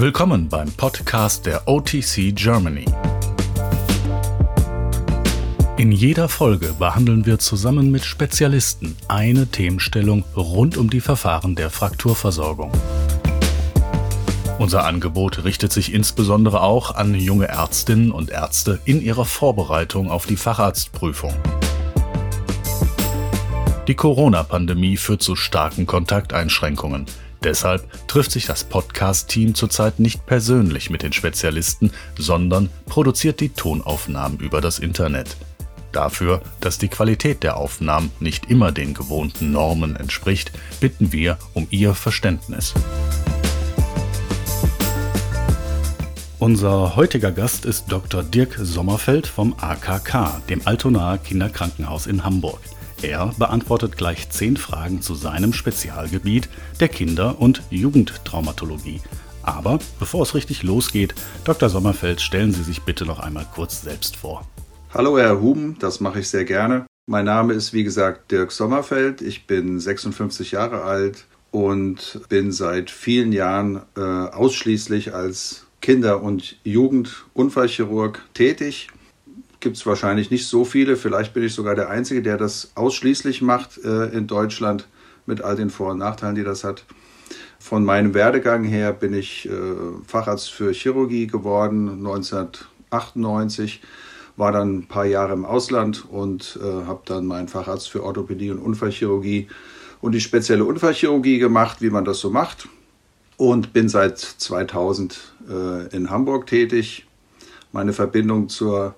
Willkommen beim Podcast der OTC Germany. In jeder Folge behandeln wir zusammen mit Spezialisten eine Themenstellung rund um die Verfahren der Frakturversorgung. Unser Angebot richtet sich insbesondere auch an junge Ärztinnen und Ärzte in ihrer Vorbereitung auf die Facharztprüfung. Die Corona-Pandemie führt zu starken Kontakteinschränkungen. Deshalb trifft sich das Podcast-Team zurzeit nicht persönlich mit den Spezialisten, sondern produziert die Tonaufnahmen über das Internet. Dafür, dass die Qualität der Aufnahmen nicht immer den gewohnten Normen entspricht, bitten wir um Ihr Verständnis. Unser heutiger Gast ist Dr. Dirk Sommerfeld vom AKK, dem Altonaer Kinderkrankenhaus in Hamburg. Er beantwortet gleich zehn Fragen zu seinem Spezialgebiet der Kinder- und Jugendtraumatologie. Aber bevor es richtig losgeht, Dr. Sommerfeld, stellen Sie sich bitte noch einmal kurz selbst vor. Hallo Herr Huben, das mache ich sehr gerne. Mein Name ist wie gesagt Dirk Sommerfeld. Ich bin 56 Jahre alt und bin seit vielen Jahren äh, ausschließlich als Kinder- und Jugendunfallchirurg tätig. Gibt es wahrscheinlich nicht so viele. Vielleicht bin ich sogar der Einzige, der das ausschließlich macht äh, in Deutschland mit all den Vor- und Nachteilen, die das hat. Von meinem Werdegang her bin ich äh, Facharzt für Chirurgie geworden 1998 war dann ein paar Jahre im Ausland und äh, habe dann meinen Facharzt für Orthopädie und Unfallchirurgie und die spezielle Unfallchirurgie gemacht, wie man das so macht. Und bin seit 2000 äh, in Hamburg tätig. Meine Verbindung zur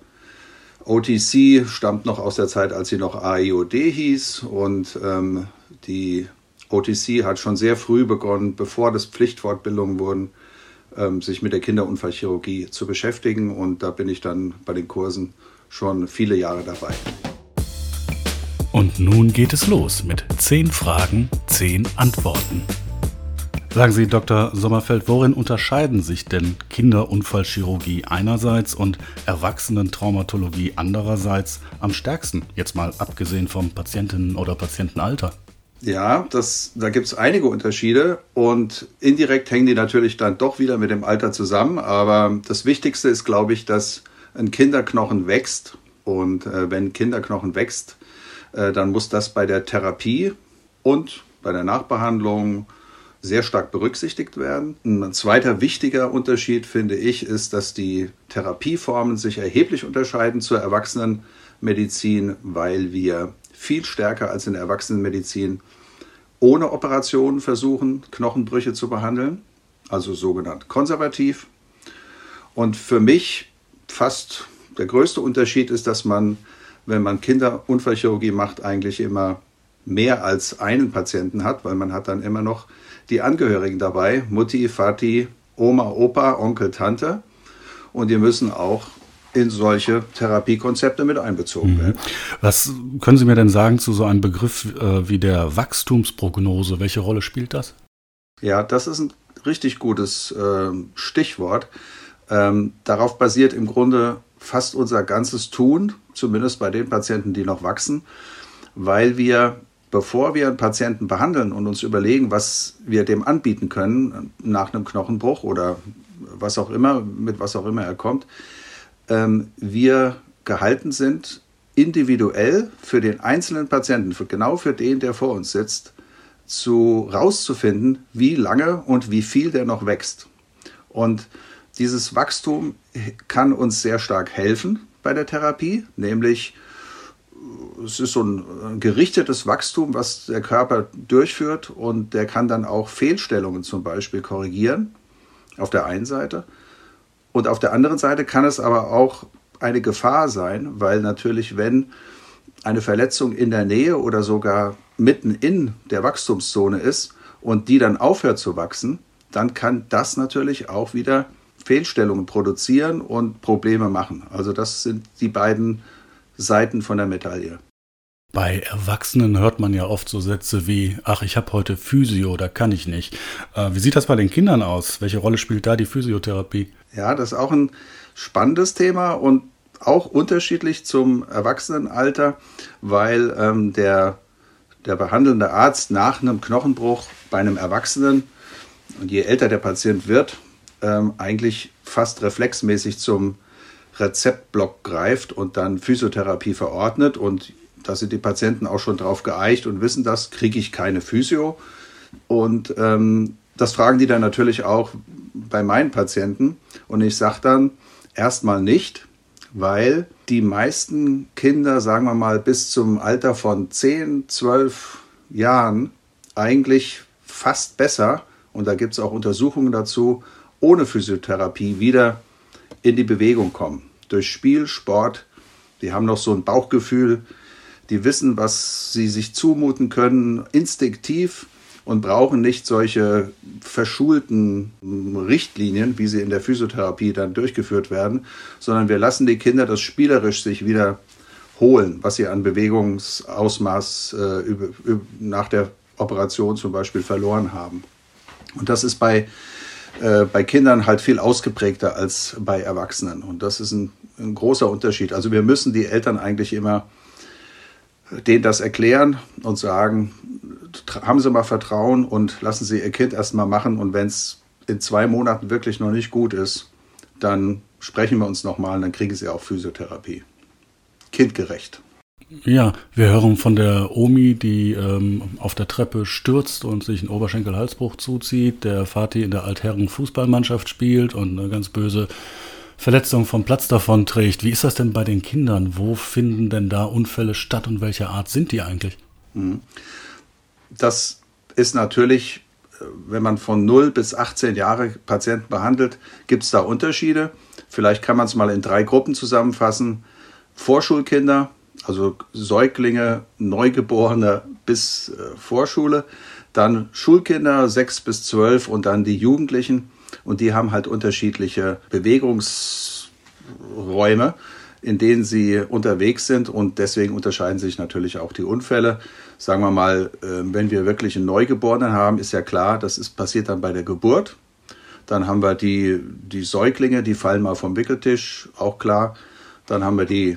OTC stammt noch aus der Zeit, als sie noch AIOD hieß. Und ähm, die OTC hat schon sehr früh begonnen, bevor das Pflichtfortbildungen wurden, ähm, sich mit der Kinderunfallchirurgie zu beschäftigen. Und da bin ich dann bei den Kursen schon viele Jahre dabei. Und nun geht es los mit 10 Fragen, 10 Antworten. Sagen Sie, Dr. Sommerfeld, worin unterscheiden sich denn Kinderunfallchirurgie einerseits und Erwachsenentraumatologie andererseits am stärksten? Jetzt mal abgesehen vom Patientinnen- oder Patientenalter. Ja, das, da gibt es einige Unterschiede und indirekt hängen die natürlich dann doch wieder mit dem Alter zusammen. Aber das Wichtigste ist, glaube ich, dass ein Kinderknochen wächst. Und äh, wenn Kinderknochen wächst, äh, dann muss das bei der Therapie und bei der Nachbehandlung sehr stark berücksichtigt werden. Ein zweiter wichtiger Unterschied, finde ich, ist, dass die Therapieformen sich erheblich unterscheiden zur Erwachsenenmedizin, weil wir viel stärker als in der Erwachsenenmedizin ohne Operation versuchen, Knochenbrüche zu behandeln, also sogenannt konservativ. Und für mich fast der größte Unterschied ist, dass man, wenn man Kinderunfallchirurgie macht, eigentlich immer mehr als einen Patienten hat, weil man hat dann immer noch die Angehörigen dabei, Mutti, Vati, Oma, Opa, Onkel, Tante. Und die müssen auch in solche Therapiekonzepte mit einbezogen werden. Was können Sie mir denn sagen zu so einem Begriff äh, wie der Wachstumsprognose? Welche Rolle spielt das? Ja, das ist ein richtig gutes äh, Stichwort. Ähm, darauf basiert im Grunde fast unser ganzes Tun, zumindest bei den Patienten, die noch wachsen, weil wir, bevor wir einen Patienten behandeln und uns überlegen, was wir dem anbieten können nach einem Knochenbruch oder was auch immer, mit was auch immer er kommt, ähm, wir gehalten sind, individuell für den einzelnen Patienten, für, genau für den, der vor uns sitzt, zu rauszufinden, wie lange und wie viel der noch wächst. Und dieses Wachstum kann uns sehr stark helfen bei der Therapie, nämlich es ist so ein gerichtetes Wachstum, was der Körper durchführt und der kann dann auch Fehlstellungen zum Beispiel korrigieren auf der einen Seite. Und auf der anderen Seite kann es aber auch eine Gefahr sein, weil natürlich, wenn eine Verletzung in der Nähe oder sogar mitten in der Wachstumszone ist und die dann aufhört zu wachsen, dann kann das natürlich auch wieder Fehlstellungen produzieren und Probleme machen. Also das sind die beiden Seiten von der Medaille. Bei Erwachsenen hört man ja oft so Sätze wie, ach, ich habe heute Physio, da kann ich nicht. Äh, wie sieht das bei den Kindern aus? Welche Rolle spielt da die Physiotherapie? Ja, das ist auch ein spannendes Thema und auch unterschiedlich zum Erwachsenenalter, weil ähm, der, der behandelnde Arzt nach einem Knochenbruch bei einem Erwachsenen, und je älter der Patient wird, ähm, eigentlich fast reflexmäßig zum Rezeptblock greift und dann Physiotherapie verordnet. Und da sind die Patienten auch schon drauf geeicht und wissen das, kriege ich keine Physio. Und ähm, das fragen die dann natürlich auch bei meinen Patienten. Und ich sage dann erstmal nicht, weil die meisten Kinder, sagen wir mal, bis zum Alter von 10, 12 Jahren eigentlich fast besser, und da gibt es auch Untersuchungen dazu, ohne Physiotherapie wieder in die Bewegung kommen. Durch Spiel, Sport, die haben noch so ein Bauchgefühl, die wissen, was sie sich zumuten können, instinktiv und brauchen nicht solche verschulten Richtlinien, wie sie in der Physiotherapie dann durchgeführt werden, sondern wir lassen die Kinder das spielerisch sich wieder holen, was sie an Bewegungsausmaß äh, nach der Operation zum Beispiel verloren haben. Und das ist bei, äh, bei Kindern halt viel ausgeprägter als bei Erwachsenen. Und das ist ein, ein großer Unterschied. Also wir müssen die Eltern eigentlich immer denen das erklären und sagen, haben Sie mal Vertrauen und lassen Sie Ihr Kind erst mal machen. Und wenn es in zwei Monaten wirklich noch nicht gut ist, dann sprechen wir uns nochmal und dann kriegen Sie auch Physiotherapie. Kindgerecht. Ja, wir hören von der Omi, die ähm, auf der Treppe stürzt und sich einen Oberschenkel-Halsbruch zuzieht, der Vati in der Altherren-Fußballmannschaft spielt und eine ganz böse Verletzung vom Platz davon trägt. Wie ist das denn bei den Kindern? Wo finden denn da Unfälle statt und welcher Art sind die eigentlich? Mhm. Das ist natürlich, äh, wenn man von 0 bis 18 Jahre Patienten behandelt, gibt es da Unterschiede. Vielleicht kann man es mal in drei Gruppen zusammenfassen. Vorschulkinder, also Säuglinge, Neugeborene bis äh, Vorschule, dann Schulkinder 6 bis 12 und dann die Jugendlichen und die haben halt unterschiedliche Bewegungsräume, in denen sie unterwegs sind und deswegen unterscheiden sich natürlich auch die Unfälle. Sagen wir mal, ähm, wenn wir wirklich einen Neugeborenen haben, ist ja klar, das ist passiert dann bei der Geburt. Dann haben wir die, die Säuglinge, die fallen mal vom Wickeltisch, auch klar. Dann haben wir die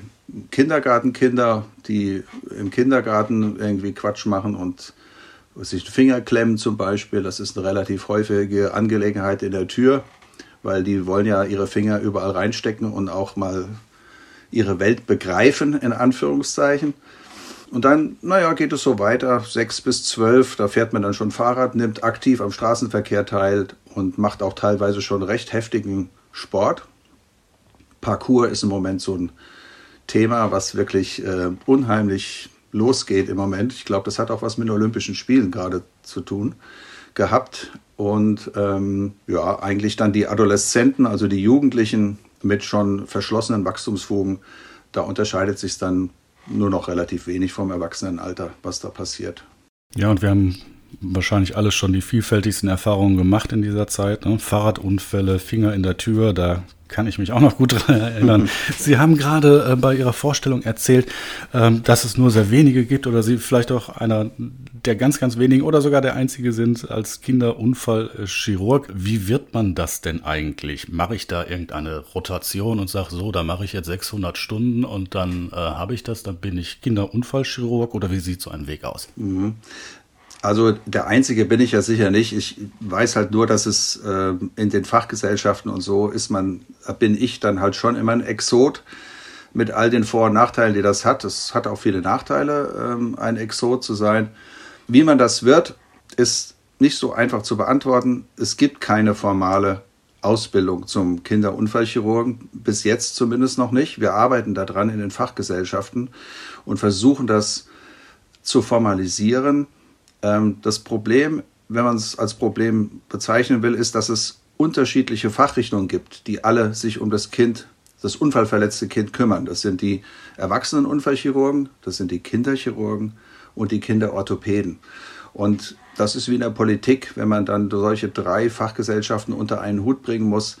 Kindergartenkinder, die im Kindergarten irgendwie Quatsch machen und sich Finger klemmen zum Beispiel, das ist eine relativ häufige Angelegenheit in der Tür, weil die wollen ja ihre Finger überall reinstecken und auch mal ihre Welt begreifen, in Anführungszeichen. Und dann, naja, geht es so weiter, sechs bis zwölf, da fährt man dann schon Fahrrad, nimmt aktiv am Straßenverkehr teil und macht auch teilweise schon recht heftigen Sport. Parkour ist im Moment so ein Thema, was wirklich äh, unheimlich losgeht im Moment. Ich glaube, das hat auch was mit den Olympischen Spielen gerade zu tun gehabt. Und ähm, ja, eigentlich dann die Adoleszenten, also die Jugendlichen mit schon verschlossenen Wachstumsfugen, da unterscheidet sich dann nur noch relativ wenig vom Erwachsenenalter, was da passiert. Ja, und wir haben wahrscheinlich alles schon die vielfältigsten Erfahrungen gemacht in dieser Zeit. Ne? Fahrradunfälle, Finger in der Tür, da kann ich mich auch noch gut daran erinnern. Sie haben gerade äh, bei Ihrer Vorstellung erzählt, ähm, dass es nur sehr wenige gibt oder Sie vielleicht auch einer der ganz, ganz wenigen oder sogar der einzige sind als Kinderunfallchirurg. Wie wird man das denn eigentlich? Mache ich da irgendeine Rotation und sage so, da mache ich jetzt 600 Stunden und dann äh, habe ich das, dann bin ich Kinderunfallchirurg oder wie sieht so ein Weg aus? Mhm. Also der Einzige bin ich ja sicher nicht. Ich weiß halt nur, dass es äh, in den Fachgesellschaften und so ist man, bin ich dann halt schon immer ein Exot mit all den Vor- und Nachteilen, die das hat. Es hat auch viele Nachteile, ähm, ein Exot zu sein. Wie man das wird, ist nicht so einfach zu beantworten. Es gibt keine formale Ausbildung zum Kinderunfallchirurgen, bis jetzt zumindest noch nicht. Wir arbeiten daran in den Fachgesellschaften und versuchen das zu formalisieren ähm, das Problem, wenn man es als Problem bezeichnen will, ist, dass es unterschiedliche Fachrichtungen gibt, die alle sich um das Kind, das unfallverletzte Kind kümmern. Das sind die Erwachsenenunfallchirurgen, das sind die Kinderchirurgen und die Kinderorthopäden. Und das ist wie in der Politik, wenn man dann solche drei Fachgesellschaften unter einen Hut bringen muss.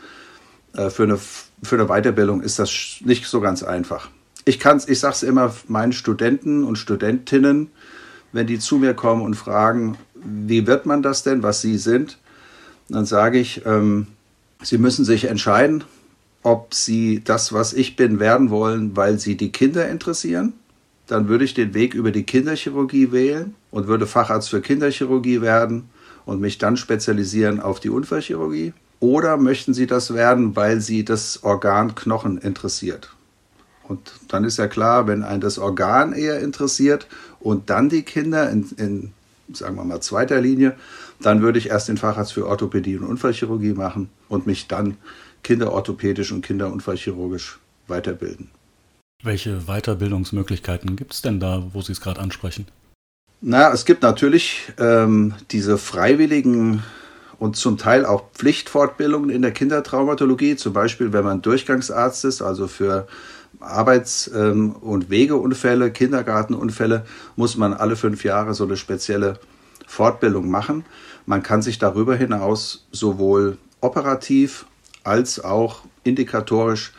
Äh, für eine, für eine Weiterbildung ist das nicht so ganz einfach. Ich, ich sage es immer meinen Studenten und Studentinnen, wenn die zu mir kommen und fragen, wie wird man das denn, was sie sind, dann sage ich, ähm, sie müssen sich entscheiden, ob sie das, was ich bin, werden wollen, weil sie die Kinder interessieren. Dann würde ich den Weg über die Kinderchirurgie wählen und würde Facharzt für Kinderchirurgie werden und mich dann spezialisieren auf die Unfallchirurgie. oder möchten Sie das werden, weil Sie das Organ Knochen interessiert? Und dann ist ja klar, wenn ein das Organ eher interessiert und dann die Kinder in, in sagen wir mal, zweiter Linie, dann würde ich erst den Facharzt für Orthopädie und Unfallchirurgie machen und mich dann kinderorthopädisch und kinderunfallchirurgisch weiterbilden. Welche Weiterbildungsmöglichkeiten gibt es denn da, wo Sie es gerade ansprechen? Na, es gibt natürlich ähm, diese freiwilligen und zum Teil auch Pflichtfortbildungen in der Kindertraumatologie, zum Beispiel wenn man Durchgangsarzt ist, also für Arbeits- ähm, und Wegeunfälle, Kindergartenunfälle, muss man alle fünf Jahre so eine spezielle Fortbildung machen. Man kann sich darüber hinaus sowohl operativ als auch indikatorisch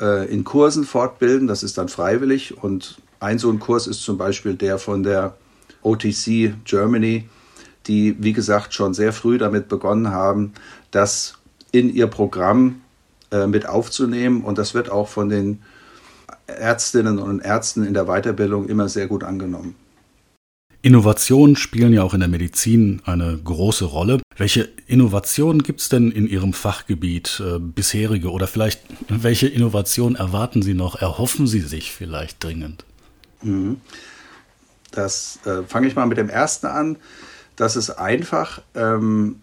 äh, in Kursen fortbilden. Das ist dann freiwillig und ein so ein Kurs ist zum Beispiel der von der OTC Germany, die, wie gesagt, schon sehr früh damit begonnen haben, das in ihr Programm äh, mit aufzunehmen. Und das wird auch von den Ärztinnen und Ärzten in der Weiterbildung immer sehr gut angenommen. Innovationen spielen ja auch in der Medizin eine große Rolle. Welche Innovationen gibt es denn in Ihrem Fachgebiet, äh, bisherige oder vielleicht welche Innovationen erwarten Sie noch, erhoffen Sie sich vielleicht dringend? Mhm. Das äh, fange ich mal mit dem ersten an. Das ist einfach. Ähm,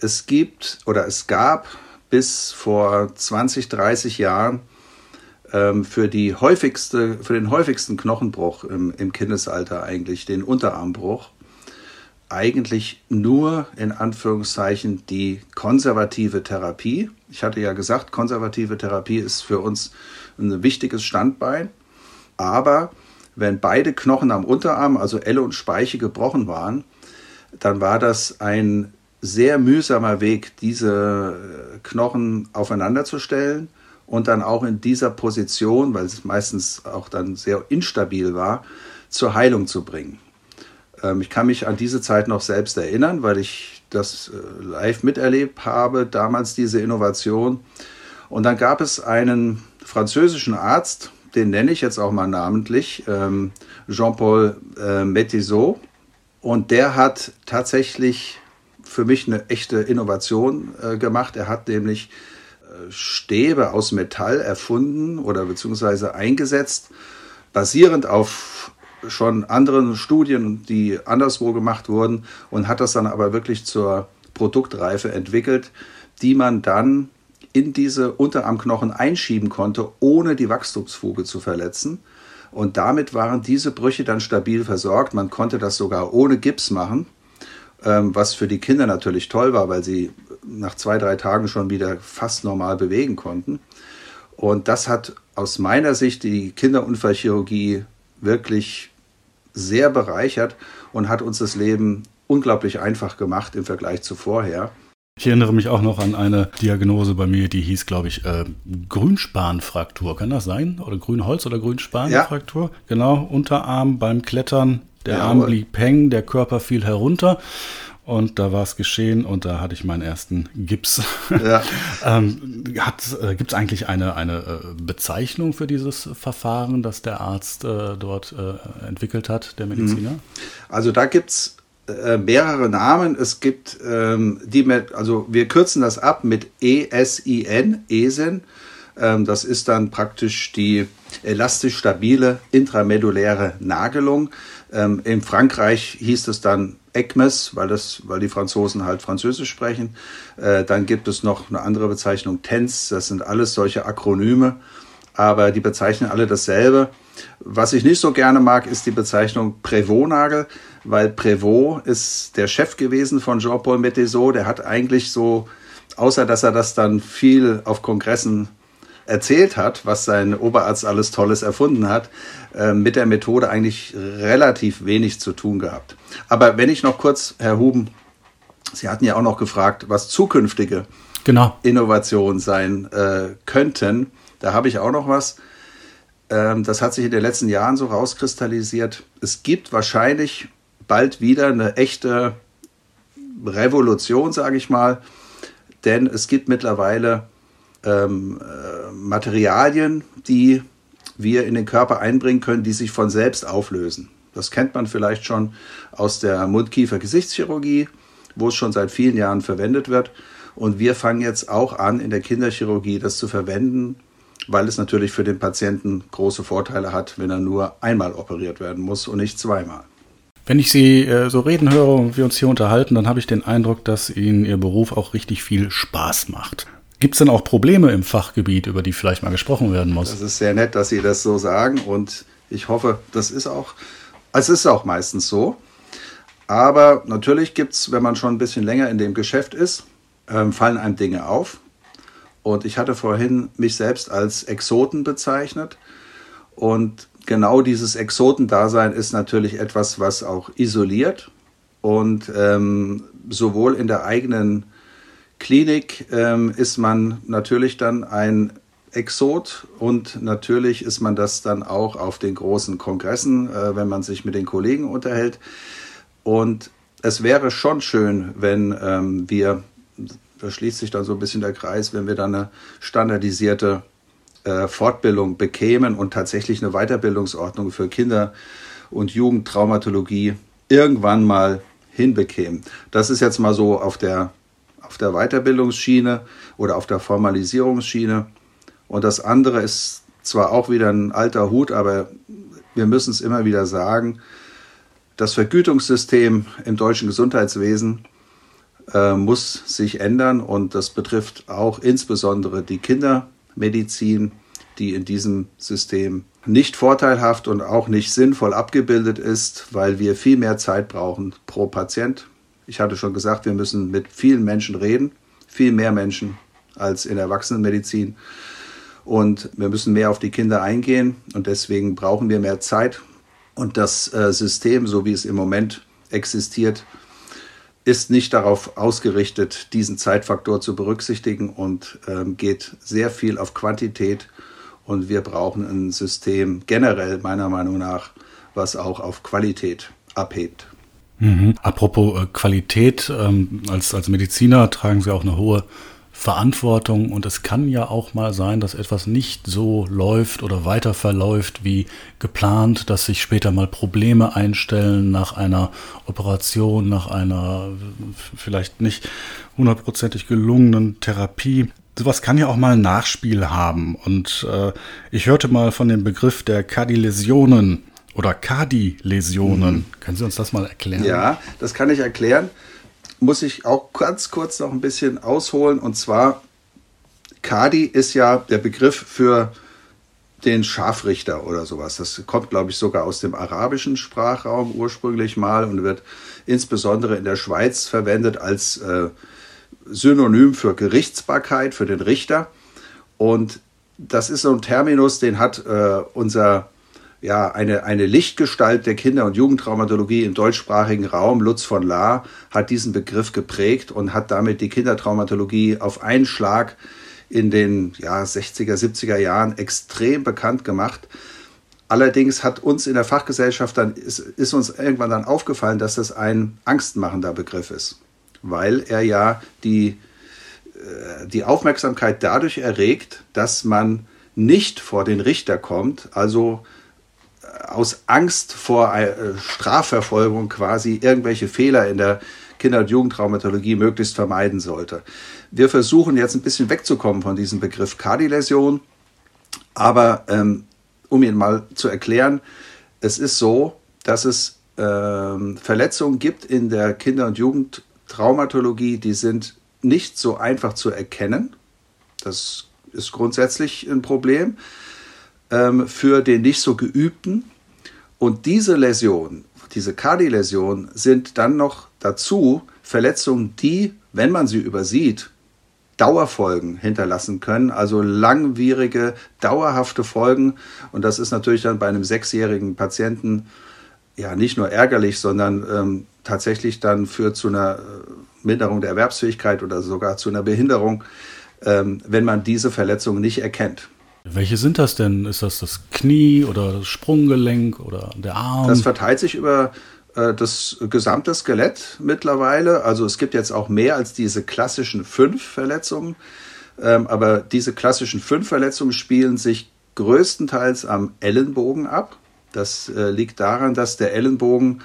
es gibt oder es gab bis vor 20, 30 Jahren für, die häufigste, für den häufigsten Knochenbruch im, im Kindesalter eigentlich, den Unterarmbruch, eigentlich nur in Anführungszeichen die konservative Therapie. Ich hatte ja gesagt, konservative Therapie ist für uns ein wichtiges Standbein. Aber wenn beide Knochen am Unterarm, also Elle und Speiche, gebrochen waren, dann war das ein sehr mühsamer Weg, diese Knochen aufeinander zu stellen und dann auch in dieser Position, weil es meistens auch dann sehr instabil war, zur Heilung zu bringen. Ähm, ich kann mich an diese Zeit noch selbst erinnern, weil ich das äh, live miterlebt habe, damals diese Innovation. Und dann gab es einen französischen Arzt, den nenne ich jetzt auch mal namentlich, ähm, Jean-Paul äh, Métisot. Und der hat tatsächlich für mich eine echte Innovation äh, gemacht. Er hat nämlich Stäbe aus Metall erfunden oder beziehungsweise eingesetzt, basierend auf schon anderen Studien, die anderswo gemacht wurden und hat das dann aber wirklich zur Produktreife entwickelt, die man dann in diese Unterarmknochen einschieben konnte, ohne die Wachstumsfuge zu verletzen. Und damit waren diese Brüche dann stabil versorgt. Man konnte das sogar ohne Gips machen, ähm, was für die Kinder natürlich toll war, weil sie nach zwei, drei Tagen schon wieder fast normal bewegen konnten. Und das hat aus meiner Sicht die Kinderunfallchirurgie wirklich sehr bereichert und hat uns das Leben unglaublich einfach gemacht im Vergleich zu vorher. Ich erinnere mich auch noch an eine Diagnose bei mir, die hieß, glaube ich, äh, Grünspanfraktur. Kann das sein? Oder Grünholz- oder Grünspanfraktur? Ja. Genau, Unterarm beim Klettern. Der ja, Arm blieb hängen, der Körper fiel herunter. Und da war es geschehen und da hatte ich meinen ersten Gips. Ja. ähm, äh, Gibt es eigentlich eine, eine äh, Bezeichnung für dieses Verfahren, das der Arzt äh, dort äh, entwickelt hat, der Mediziner? Mhm. Also da gibt es äh, mehrere Namen. Es gibt ähm, die mit, also wir kürzen das ab mit ESIN, ESIN. Ähm, das ist dann praktisch die elastisch stabile intramedulläre Nagelung. Ähm, in Frankreich hieß es dann ECMES, weil, das, weil die Franzosen halt Französisch sprechen. Äh, dann gibt es noch eine andere Bezeichnung, TENS, das sind alles solche Akronyme, aber die bezeichnen alle dasselbe. Was ich nicht so gerne mag, ist die Bezeichnung Prévost-Nagel, weil Prévost ist der Chef gewesen von Jean-Paul Métesot. Der hat eigentlich so, außer dass er das dann viel auf Kongressen erzählt hat, was sein Oberarzt alles Tolles erfunden hat, äh, mit der Methode eigentlich relativ wenig zu tun gehabt. Aber wenn ich noch kurz, Herr Huben, Sie hatten ja auch noch gefragt, was zukünftige genau. Innovationen sein äh, könnten. Da habe ich auch noch was. Ähm, das hat sich in den letzten Jahren so rauskristallisiert. Es gibt wahrscheinlich bald wieder eine echte Revolution, sage ich mal, denn es gibt mittlerweile ähm, äh, Materialien, die wir in den Körper einbringen können, die sich von selbst auflösen. Das kennt man vielleicht schon aus der Mundkiefer-Gesichtschirurgie, wo es schon seit vielen Jahren verwendet wird. Und wir fangen jetzt auch an, in der Kinderchirurgie das zu verwenden, weil es natürlich für den Patienten große Vorteile hat, wenn er nur einmal operiert werden muss und nicht zweimal. Wenn ich Sie äh, so reden höre und wir uns hier unterhalten, dann habe ich den Eindruck, dass Ihnen Ihr Beruf auch richtig viel Spaß macht. Gibt es denn auch Probleme im Fachgebiet, über die vielleicht mal gesprochen werden muss? Das ist sehr nett, dass Sie das so sagen und ich hoffe, das ist auch, es ist auch meistens so. Aber natürlich gibt es, wenn man schon ein bisschen länger in dem Geschäft ist, ähm, fallen einem Dinge auf. Und ich hatte vorhin mich selbst als Exoten bezeichnet. Und genau dieses Exotendasein ist natürlich etwas, was auch isoliert und ähm, sowohl in der eigenen Klinik ähm, ist man natürlich dann ein Exot und natürlich ist man das dann auch auf den großen Kongressen, äh, wenn man sich mit den Kollegen unterhält. Und es wäre schon schön, wenn ähm, wir, da schließt sich dann so ein bisschen der Kreis, wenn wir dann eine standardisierte äh, Fortbildung bekämen und tatsächlich eine Weiterbildungsordnung für Kinder- und Jugendtraumatologie irgendwann mal hinbekämen. Das ist jetzt mal so auf der, auf der Weiterbildungsschiene oder auf der Formalisierungsschiene. Und das andere ist zwar auch wieder ein alter Hut, aber wir müssen es immer wieder sagen, das Vergütungssystem im deutschen Gesundheitswesen äh, muss sich ändern und das betrifft auch insbesondere die Kindermedizin, die in diesem System nicht vorteilhaft und auch nicht sinnvoll abgebildet ist, weil wir viel mehr Zeit brauchen pro Patient. Ich hatte schon gesagt, wir müssen mit vielen Menschen reden, viel mehr Menschen als in der Erwachsenenmedizin. Und wir müssen mehr auf die Kinder eingehen und deswegen brauchen wir mehr Zeit. Und das äh, System, so wie es im Moment existiert, ist nicht darauf ausgerichtet, diesen Zeitfaktor zu berücksichtigen und ähm, geht sehr viel auf Quantität und wir brauchen ein System generell meiner Meinung nach, was auch auf Qualität abhebt. Mhm. Apropos äh, Qualität, ähm, als, als Mediziner tragen Sie auch eine hohe Verantwortung und es kann ja auch mal sein, dass etwas nicht so läuft oder weiter verläuft wie geplant, dass sich später mal Probleme einstellen nach einer Operation, nach einer vielleicht nicht hundertprozentig gelungenen Therapie sowas kann ja auch mal ein Nachspiel haben. Und äh, ich hörte mal von dem Begriff der Kardilläsionen oder Kardiläsionen. Mhm. Können Sie uns das mal erklären? Ja, das kann ich erklären. Muss ich auch ganz kurz noch ein bisschen ausholen. Und zwar, Kadi ist ja der Begriff für den Scharfrichter oder sowas. Das kommt, glaube ich, sogar aus dem arabischen Sprachraum ursprünglich mal und wird insbesondere in der Schweiz verwendet als äh, Synonym für Gerichtsbarkeit, für den Richter. Und das ist so ein Terminus, den hat äh, unser, ja, eine, eine Lichtgestalt der Kinder- und Jugendtraumatologie im deutschsprachigen Raum, Lutz von Lahr, hat diesen Begriff geprägt und hat damit die Kindertraumatologie auf einen Schlag in den ja, 60er, 70er Jahren extrem bekannt gemacht. Allerdings hat uns in der Fachgesellschaft dann, ist, ist uns irgendwann dann aufgefallen, dass das ein angstmachender Begriff ist weil er ja die, äh, die Aufmerksamkeit dadurch erregt, dass man nicht vor den Richter kommt, also aus Angst vor äh, Strafverfolgung quasi irgendwelche Fehler in der Kinder- und Jugendtraumatologie möglichst vermeiden sollte. Wir versuchen jetzt ein bisschen wegzukommen von diesem Begriff Kardiläsion, aber ähm, um ihn mal zu erklären, es ist so, dass es ähm, Verletzungen gibt in der Kinder- und Jugend Traumatologie, die sind nicht so einfach zu erkennen. Das ist grundsätzlich ein Problem ähm, für den nicht so geübten. Und diese Läsionen, diese Kardiläsionen, sind dann noch dazu Verletzungen, die, wenn man sie übersieht, Dauerfolgen hinterlassen können, also langwierige, dauerhafte Folgen. Und das ist natürlich dann bei einem sechsjährigen Patienten ja nicht nur ärgerlich, sondern ähm, tatsächlich dann führt zu einer äh, Minderung der Erwerbsfähigkeit oder sogar zu einer Behinderung, ähm, wenn man diese Verletzung nicht erkennt. Welche sind das denn? Ist das das Knie oder das Sprunggelenk oder der Arm? Das verteilt sich über äh, das gesamte Skelett mittlerweile. Also es gibt jetzt auch mehr als diese klassischen fünf Verletzungen. Ähm, aber diese klassischen fünf Verletzungen spielen sich größtenteils am Ellenbogen ab. Das äh, liegt daran, dass der Ellenbogen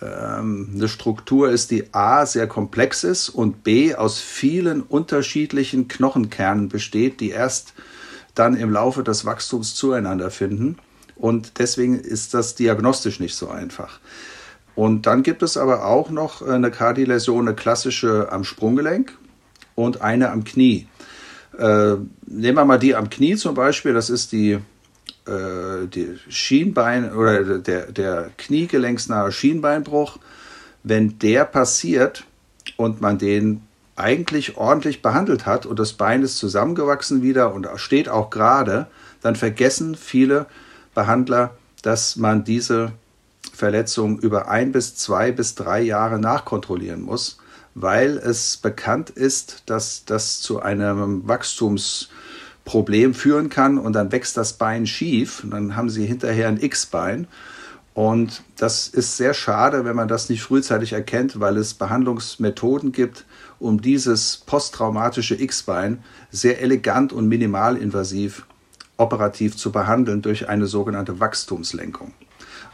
ähm, eine Struktur ist, die A sehr komplex ist und B aus vielen unterschiedlichen Knochenkernen besteht, die erst dann im Laufe des Wachstums zueinander finden. Und deswegen ist das diagnostisch nicht so einfach. Und dann gibt es aber auch noch eine Kardioläsion, eine klassische am Sprunggelenk und eine am Knie. Äh, nehmen wir mal die am Knie zum Beispiel, das ist die, äh, die Schienbein oder der, der kniegelenksnahe Schienbeinbruch. Wenn der passiert und man den eigentlich ordentlich behandelt hat und das Bein ist zusammengewachsen wieder und steht auch gerade, dann vergessen viele Behandler, dass man diese Verletzung über ein bis zwei bis drei Jahre nachkontrollieren muss, weil es bekannt ist, dass das zu einem Wachstumsproblem führen kann und dann wächst das Bein schief und dann haben sie hinterher ein X-Bein. Und das ist sehr schade, wenn man das nicht frühzeitig erkennt, weil es Behandlungsmethoden gibt, um dieses posttraumatische X-Bein sehr elegant und minimalinvasiv operativ zu behandeln durch eine sogenannte Wachstumslenkung.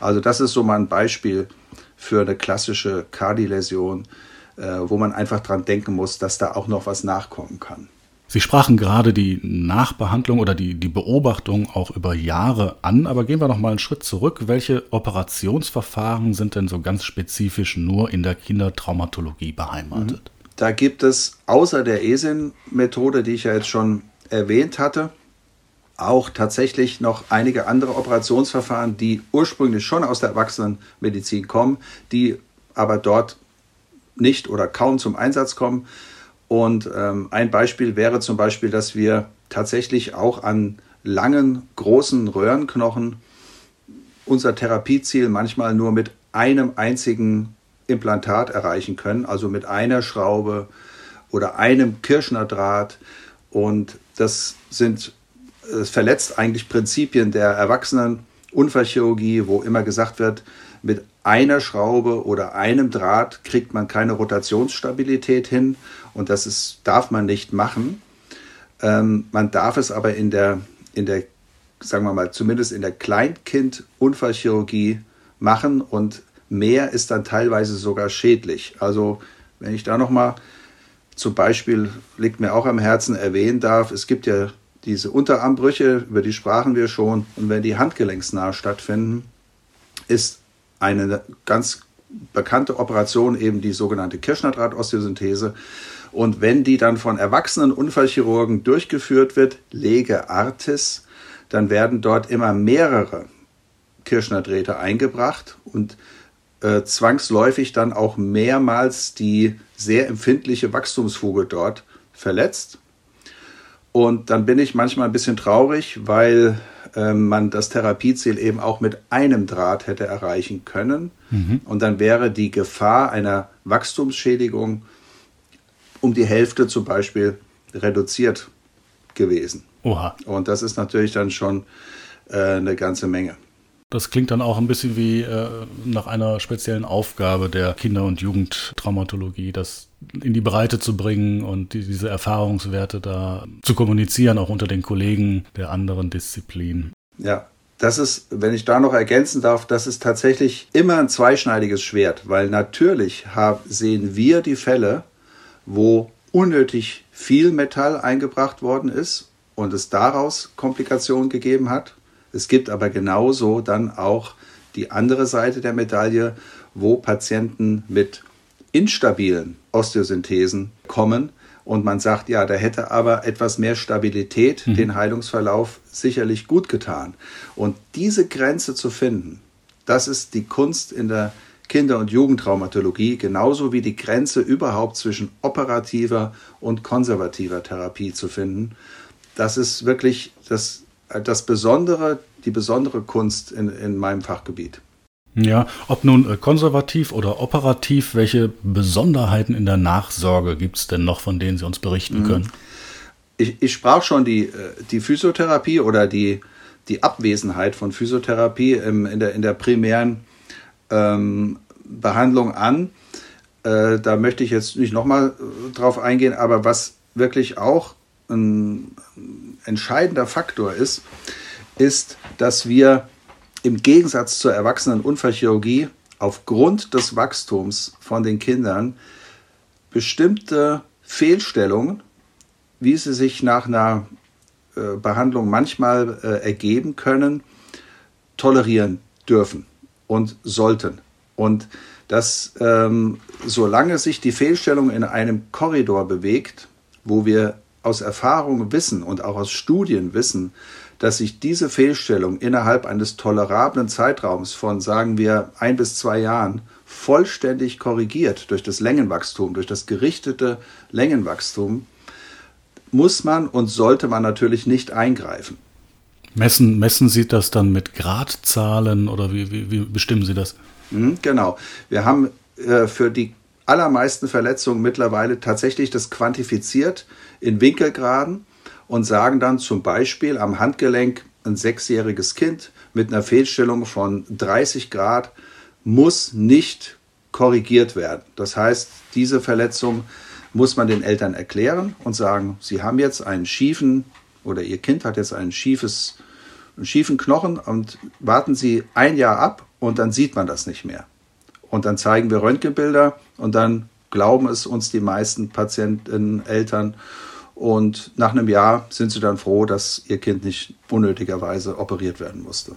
Also das ist so mal ein Beispiel für eine klassische Kardioläsion, äh, wo man einfach dran denken muss, dass da auch noch was nachkommen kann. Sie sprachen gerade die Nachbehandlung oder die, die Beobachtung auch über Jahre an, aber gehen wir noch mal einen Schritt zurück. Welche Operationsverfahren sind denn so ganz spezifisch nur in der Kindertraumatologie beheimatet? Mhm. Da gibt es außer der ESIN-Methode, die ich ja jetzt schon erwähnt hatte, auch tatsächlich noch einige andere Operationsverfahren, die ursprünglich schon aus der Erwachsenenmedizin kommen, die aber dort nicht oder kaum zum Einsatz kommen. Und ähm, ein Beispiel wäre zum Beispiel, dass wir tatsächlich auch an langen, großen Röhrenknochen unser Therapieziel manchmal nur mit einem einzigen Implantat erreichen können, also mit einer Schraube oder einem Kirschnerdraht. Und das sind es verletzt eigentlich Prinzipien der Erwachsenen-Unfallchirurgie, wo immer gesagt wird, mit einer Schraube oder einem Draht kriegt man keine Rotationsstabilität hin und das ist, darf man nicht machen. Ähm, man darf es aber in der, in der, sagen wir mal, zumindest in der Kleinkind-Unfallchirurgie machen und mehr ist dann teilweise sogar schädlich. Also wenn ich da nochmal zum Beispiel, liegt mir auch am Herzen, erwähnen darf, es gibt ja diese Unterarmbrüche, über die sprachen wir schon, und wenn die handgelenksnah stattfinden, ist eine ganz bekannte Operation eben die sogenannte Kirschnerdraht-Osteosynthese. Und wenn die dann von erwachsenen Unfallchirurgen durchgeführt wird, Lege Artis, dann werden dort immer mehrere Kirschnerdrähte eingebracht und äh, zwangsläufig dann auch mehrmals die sehr empfindliche Wachstumsfuge dort verletzt. Und dann bin ich manchmal ein bisschen traurig, weil äh, man das Therapieziel eben auch mit einem Draht hätte erreichen können. Mhm. Und dann wäre die Gefahr einer Wachstumsschädigung um die Hälfte zum Beispiel reduziert gewesen. Oha. Und das ist natürlich dann schon äh, eine ganze Menge. Das klingt dann auch ein bisschen wie äh, nach einer speziellen Aufgabe der Kinder- und Jugendtraumatologie, das in die Breite zu bringen und die, diese Erfahrungswerte da zu kommunizieren, auch unter den Kollegen der anderen Disziplinen. Ja, das ist, wenn ich da noch ergänzen darf, das ist tatsächlich immer ein zweischneidiges Schwert, weil natürlich hab, sehen wir die Fälle, wo unnötig viel Metall eingebracht worden ist und es daraus Komplikationen gegeben hat es gibt aber genauso dann auch die andere Seite der Medaille, wo Patienten mit instabilen Osteosynthesen kommen und man sagt, ja, da hätte aber etwas mehr Stabilität mhm. den Heilungsverlauf sicherlich gut getan. Und diese Grenze zu finden, das ist die Kunst in der Kinder- und Jugendtraumatologie, genauso wie die Grenze überhaupt zwischen operativer und konservativer Therapie zu finden. Das ist wirklich das das Besondere, die besondere Kunst in, in meinem Fachgebiet. Ja, ob nun äh, konservativ oder operativ, welche Besonderheiten in der Nachsorge gibt es denn noch, von denen Sie uns berichten mhm. können? Ich, ich sprach schon die, äh, die Physiotherapie oder die, die Abwesenheit von Physiotherapie im, in, der, in der primären ähm, Behandlung an. Äh, da möchte ich jetzt nicht nochmal äh, drauf eingehen, aber was wirklich auch ein entscheidender Faktor ist, ist, dass wir im Gegensatz zur Erwachsenenunfallchirurgie aufgrund des Wachstums von den Kindern bestimmte Fehlstellungen, wie sie sich nach einer äh, Behandlung manchmal äh, ergeben können, tolerieren dürfen und sollten. Und dass ähm, solange sich die Fehlstellung in einem Korridor bewegt, wo wir aus Erfahrung wissen und auch aus Studien wissen, dass sich diese Fehlstellung innerhalb eines tolerablen Zeitraums von, sagen wir, ein bis zwei Jahren vollständig korrigiert durch das Längenwachstum, durch das gerichtete Längenwachstum, muss man und sollte man natürlich nicht eingreifen. Messen, messen Sie das dann mit Gradzahlen oder wie, wie, wie bestimmen Sie das? Mhm, genau. Wir haben äh, für die allermeisten Verletzungen mittlerweile tatsächlich das quantifiziert in Winkelgraden und sagen dann zum Beispiel am Handgelenk ein sechsjähriges Kind mit einer Fehlstellung von 30 Grad muss nicht korrigiert werden. Das heißt, diese Verletzung muss man den Eltern erklären und sagen, sie haben jetzt einen schiefen oder ihr Kind hat jetzt einen schiefes, einen schiefen Knochen und warten Sie ein Jahr ab und dann sieht man das nicht mehr. Und dann zeigen wir Röntgenbilder und dann glauben es uns die meisten Patienten, Eltern. Und nach einem Jahr sind sie dann froh, dass ihr Kind nicht unnötigerweise operiert werden musste.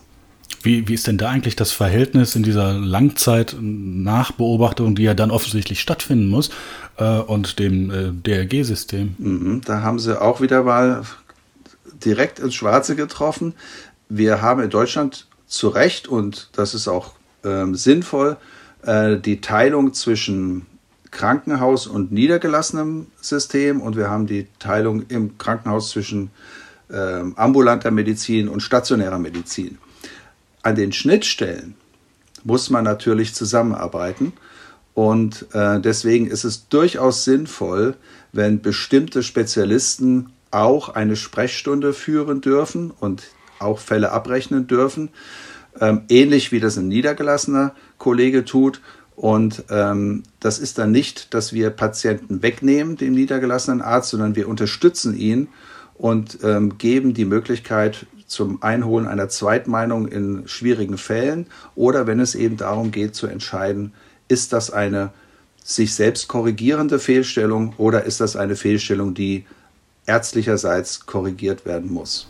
Wie, wie ist denn da eigentlich das Verhältnis in dieser Langzeit-Nachbeobachtung, die ja dann offensichtlich stattfinden muss, äh, und dem äh, DRG-System? Mhm, da haben sie auch wieder mal direkt ins Schwarze getroffen. Wir haben in Deutschland zu Recht, und das ist auch ähm, sinnvoll, äh, die Teilung zwischen Krankenhaus und niedergelassenem System und wir haben die Teilung im Krankenhaus zwischen ähm, ambulanter Medizin und stationärer Medizin. An den Schnittstellen muss man natürlich zusammenarbeiten und äh, deswegen ist es durchaus sinnvoll, wenn bestimmte Spezialisten auch eine Sprechstunde führen dürfen und auch Fälle abrechnen dürfen, ähm, ähnlich wie das ein niedergelassener Kollege tut. Und ähm, das ist dann nicht, dass wir Patienten wegnehmen, dem niedergelassenen Arzt, sondern wir unterstützen ihn und ähm, geben die Möglichkeit zum Einholen einer Zweitmeinung in schwierigen Fällen oder wenn es eben darum geht zu entscheiden, ist das eine sich selbst korrigierende Fehlstellung oder ist das eine Fehlstellung, die ärztlicherseits korrigiert werden muss.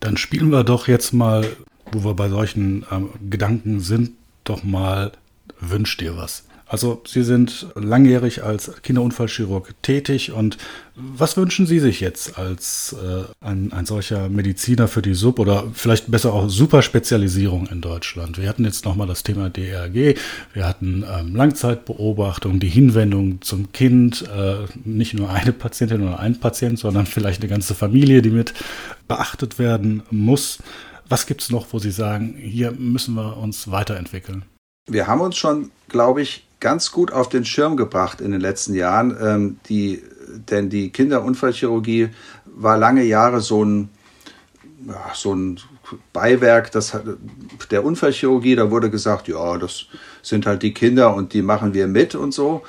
Dann spielen wir doch jetzt mal, wo wir bei solchen ähm, Gedanken sind, doch mal Wünsch dir was. Also Sie sind langjährig als Kinderunfallchirurg tätig und was wünschen Sie sich jetzt als äh, ein, ein solcher Mediziner für die Sub- oder vielleicht besser auch Superspezialisierung in Deutschland? Wir hatten jetzt nochmal das Thema DRG, wir hatten ähm, Langzeitbeobachtung, die Hinwendung zum Kind, äh, nicht nur eine Patientin oder ein Patient, sondern vielleicht eine ganze Familie, die mit beachtet werden muss. Was gibt es noch, wo Sie sagen, hier müssen wir uns weiterentwickeln? Wir haben uns schon, glaube ich, ganz gut auf den Schirm gebracht in den letzten Jahren. Ähm, die, denn die Kinderunfallchirurgie war lange Jahre so ein, ja, so ein Beiwerk das, der Unfallchirurgie. Da wurde gesagt, ja, das sind halt die Kinder und die machen wir mit und so.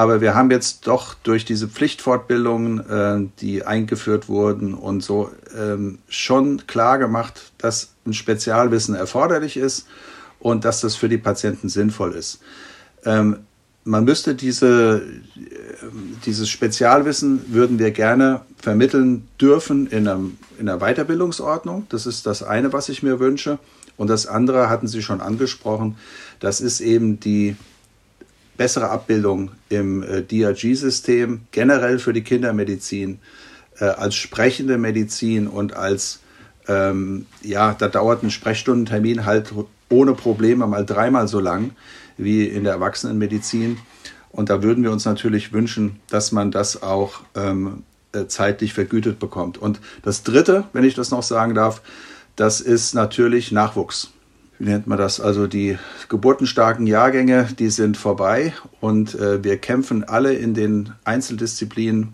Aber wir haben jetzt doch durch diese Pflichtfortbildungen, äh, die eingeführt wurden und so, ähm, schon klar gemacht, dass ein Spezialwissen erforderlich ist und dass das für die Patienten sinnvoll ist. Ähm, man müsste diese, dieses Spezialwissen würden wir gerne vermitteln dürfen in, einem, in einer Weiterbildungsordnung. Das ist das eine, was ich mir wünsche. Und das andere hatten Sie schon angesprochen. Das ist eben die bessere Abbildung im äh, DRG-System, generell für die Kindermedizin, äh, als sprechende Medizin und als, ähm, ja, da dauert ein Sprechstundentermin halt ohne Probleme mal dreimal so lang wie in der Erwachsenenmedizin. Und da würden wir uns natürlich wünschen, dass man das auch ähm, äh, zeitlich vergütet bekommt. Und das Dritte, wenn ich das noch sagen darf, das ist natürlich Nachwuchs. Wie nennt man das? Also die geburtenstarken Jahrgänge, die sind vorbei und äh, wir kämpfen alle in den Einzeldisziplinen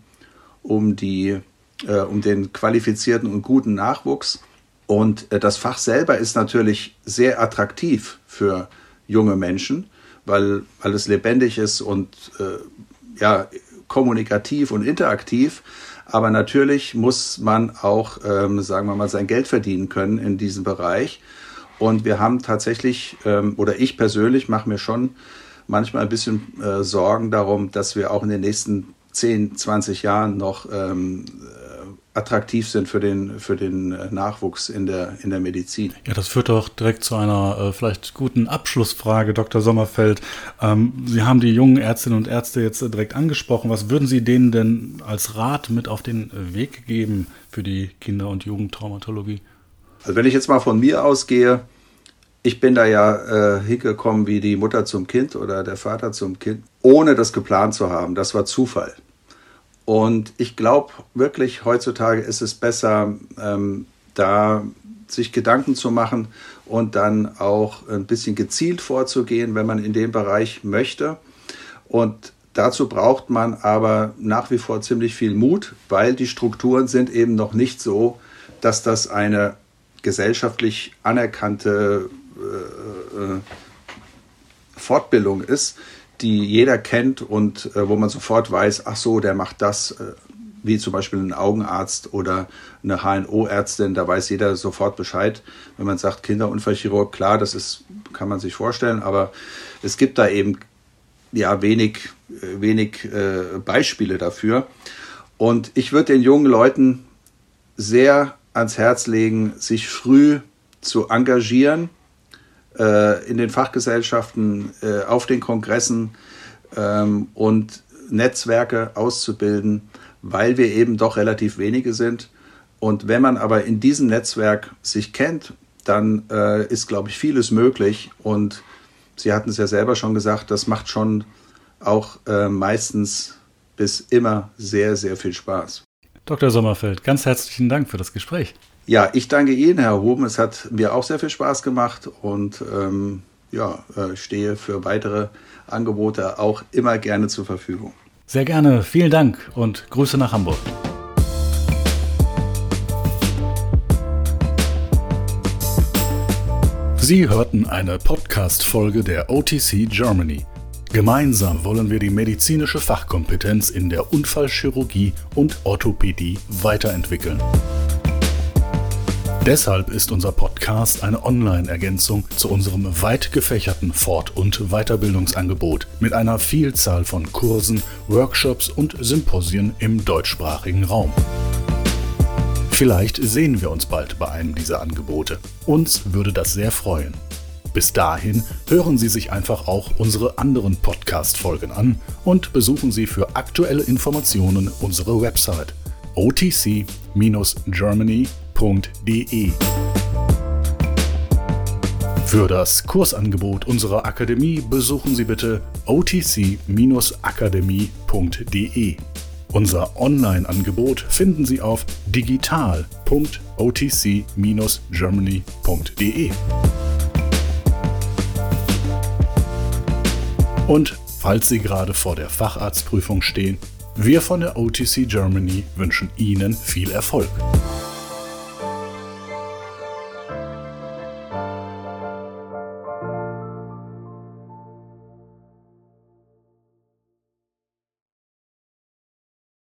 um, die, äh, um den qualifizierten und guten Nachwuchs. Und äh, das Fach selber ist natürlich sehr attraktiv für junge Menschen weil, weil es lebendig ist und äh, ja, kommunikativ und interaktiv. Aber natürlich muss man auch, ähm, sagen wir mal, sein Geld verdienen können in diesem Bereich. Und wir haben tatsächlich, ähm, oder ich persönlich mache mir schon manchmal ein bisschen äh, Sorgen darum, dass wir auch in den nächsten 10, 20 Jahren noch ähm, attraktiv sind für den, für den äh, Nachwuchs in der, in der Medizin. Ja, das führt doch direkt zu einer äh, vielleicht guten Abschlussfrage, Dr. Sommerfeld. Ähm, Sie haben die jungen Ärztinnen und Ärzte jetzt äh, direkt angesprochen. Was würden Sie denen denn als Rat mit auf den Weg geben für die Kinder- und Jugendtraumatologie? Also wenn ich jetzt mal von mir ausgehe, ich bin da ja äh, hingekommen wie die Mutter zum Kind oder der Vater zum Kind, ohne das geplant zu haben. Das war Zufall. Und ich glaube wirklich, heutzutage ist es besser, ähm, da sich Gedanken zu machen und dann auch ein bisschen gezielt vorzugehen, wenn man in dem Bereich möchte. Und dazu braucht man aber nach wie vor ziemlich viel Mut, weil die Strukturen sind eben noch nicht so, dass das eine gesellschaftlich anerkannte äh, äh, Fortbildung ist, die jeder kennt und äh, wo man sofort weiß, ach so, der macht das, wie zum Beispiel ein Augenarzt oder eine HNO-Ärztin, da weiß jeder sofort Bescheid. Wenn man sagt Kinderunfallchirurg, klar, das ist, kann man sich vorstellen, aber es gibt da eben ja wenig, wenig äh, Beispiele dafür. Und ich würde den jungen Leuten sehr ans Herz legen, sich früh zu engagieren äh, in den Fachgesellschaften, äh, auf den Kongressen ähm, und Netzwerke auszubilden, weil wir eben doch relativ wenige sind. Und wenn man aber in diesem Netzwerk sich kennt, dann äh, ist, glaube ich, vieles möglich. Und Sie hatten es ja selber schon gesagt, das macht schon auch äh, meistens bis immer sehr, sehr viel Spaß. Dr. Sommerfeld, ganz herzlichen Dank für das Gespräch. Ja, ich danke Ihnen, Herr Huben. Es hat mir auch sehr viel Spaß gemacht und ähm, ja, äh, stehe für weitere Angebote auch immer gerne zur Verfügung. Sehr gerne. Vielen Dank und Grüße nach Hamburg. Sie hörten eine Podcast-Folge der OTC Germany. Gemeinsam wollen wir die medizinische Fachkompetenz in der Unfallchirurgie und Orthopädie weiterentwickeln. Deshalb ist unser Podcast eine Online-Ergänzung zu unserem weit gefächerten Fort- und Weiterbildungsangebot mit einer Vielzahl von Kursen, Workshops und Symposien im deutschsprachigen Raum. Vielleicht sehen wir uns bald bei einem dieser Angebote. Uns würde das sehr freuen. Bis dahin hören Sie sich einfach auch unsere anderen Podcast-Folgen an und besuchen Sie für aktuelle Informationen unsere Website www.kursangebot.de. Für das Kursangebot unserer Akademie besuchen Sie bitte otc-akademie.de. Unser Online-Angebot finden Sie auf digital.otc-germany.de. Und falls Sie gerade vor der Facharztprüfung stehen, wir von der OTC Germany wünschen Ihnen viel Erfolg.